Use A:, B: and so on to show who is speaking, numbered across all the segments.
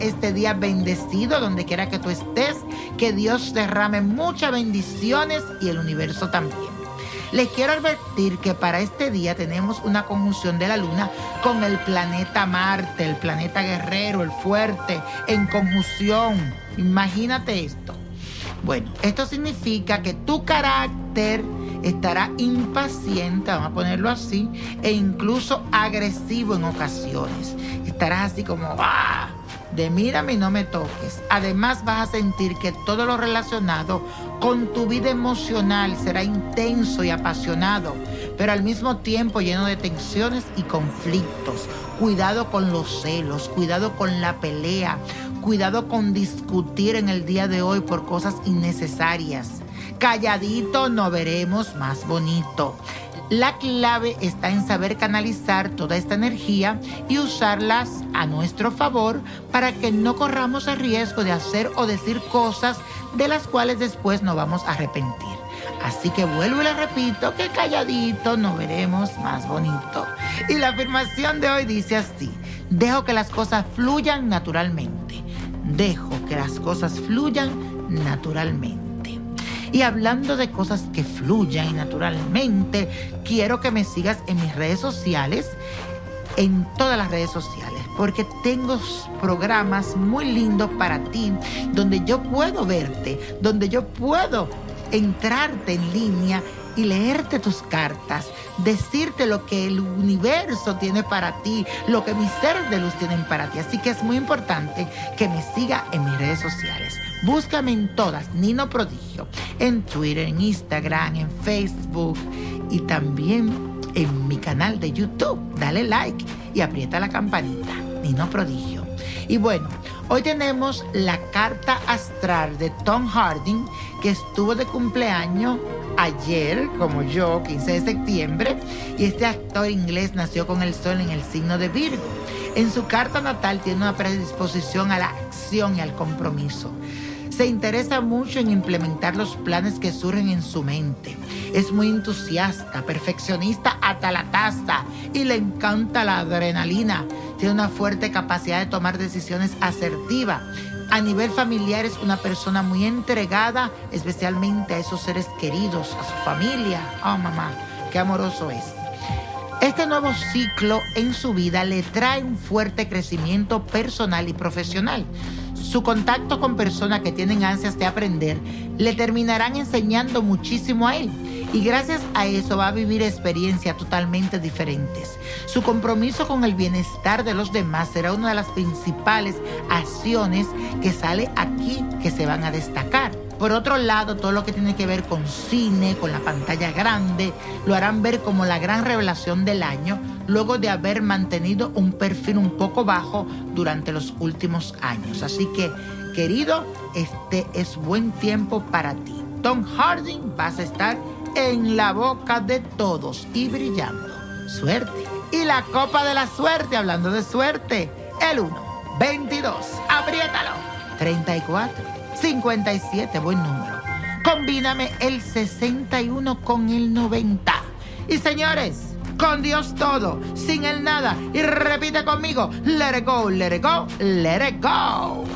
A: Este día bendecido donde quiera que tú estés, que Dios derrame muchas bendiciones y el universo también. Les quiero advertir que para este día tenemos una conjunción de la luna con el planeta Marte, el planeta guerrero, el fuerte, en conjunción. Imagínate esto. Bueno, esto significa que tu carácter estará impaciente, vamos a ponerlo así, e incluso agresivo en ocasiones. Estarás así como, ¡ah! De mírame y no me toques. Además vas a sentir que todo lo relacionado con tu vida emocional será intenso y apasionado, pero al mismo tiempo lleno de tensiones y conflictos. Cuidado con los celos, cuidado con la pelea, cuidado con discutir en el día de hoy por cosas innecesarias. Calladito no veremos más bonito. La clave está en saber canalizar toda esta energía y usarlas a nuestro favor para que no corramos el riesgo de hacer o decir cosas de las cuales después nos vamos a arrepentir. Así que vuelvo y le repito que calladito no veremos más bonito. Y la afirmación de hoy dice así, dejo que las cosas fluyan naturalmente. Dejo que las cosas fluyan naturalmente. Y hablando de cosas que fluyan naturalmente, quiero que me sigas en mis redes sociales, en todas las redes sociales, porque tengo programas muy lindos para ti, donde yo puedo verte, donde yo puedo entrarte en línea y leerte tus cartas, decirte lo que el universo tiene para ti, lo que mis seres de luz tienen para ti. Así que es muy importante que me siga en mis redes sociales. Búscame en todas, Nino Prodigio, en Twitter, en Instagram, en Facebook y también en mi canal de YouTube. Dale like y aprieta la campanita, Nino Prodigio. Y bueno, hoy tenemos la carta astral de Tom Harding, que estuvo de cumpleaños ayer, como yo, 15 de septiembre, y este actor inglés nació con el sol en el signo de Virgo. En su carta natal tiene una predisposición a la acción y al compromiso. Se interesa mucho en implementar los planes que surgen en su mente. Es muy entusiasta, perfeccionista hasta la taza y le encanta la adrenalina. Tiene una fuerte capacidad de tomar decisiones asertivas. A nivel familiar es una persona muy entregada, especialmente a esos seres queridos, a su familia. Oh, mamá, qué amoroso es. Este nuevo ciclo en su vida le trae un fuerte crecimiento personal y profesional. Su contacto con personas que tienen ansias de aprender le terminarán enseñando muchísimo a él. Y gracias a eso va a vivir experiencias totalmente diferentes. Su compromiso con el bienestar de los demás será una de las principales acciones que sale aquí que se van a destacar. Por otro lado, todo lo que tiene que ver con cine, con la pantalla grande, lo harán ver como la gran revelación del año, luego de haber mantenido un perfil un poco bajo durante los últimos años. Así que, querido, este es buen tiempo para ti. Tom Harding vas a estar en la boca de todos y brillando. Suerte. Y la copa de la suerte, hablando de suerte, el 1, 22, apriétalo, 34. 57, buen número. Combíname el 61 con el 90. Y señores, con Dios todo, sin el nada. Y repite conmigo, let it go, let it go, let it go.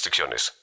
B: restricciones.